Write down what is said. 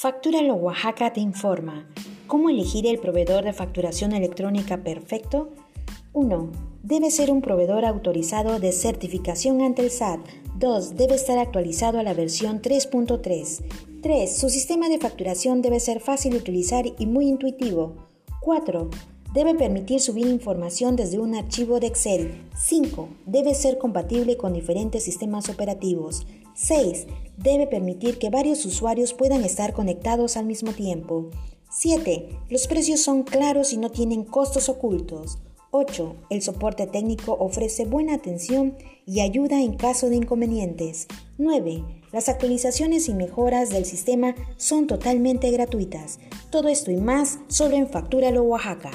Factúralo Oaxaca te informa. ¿Cómo elegir el proveedor de facturación electrónica perfecto? 1. Debe ser un proveedor autorizado de certificación ante el SAT. 2. Debe estar actualizado a la versión 3.3. 3. Su sistema de facturación debe ser fácil de utilizar y muy intuitivo. 4. Debe permitir subir información desde un archivo de Excel. 5. Debe ser compatible con diferentes sistemas operativos. 6. Debe permitir que varios usuarios puedan estar conectados al mismo tiempo. 7. Los precios son claros y no tienen costos ocultos. 8. El soporte técnico ofrece buena atención y ayuda en caso de inconvenientes. 9. Las actualizaciones y mejoras del sistema son totalmente gratuitas. Todo esto y más solo en Factúralo Oaxaca.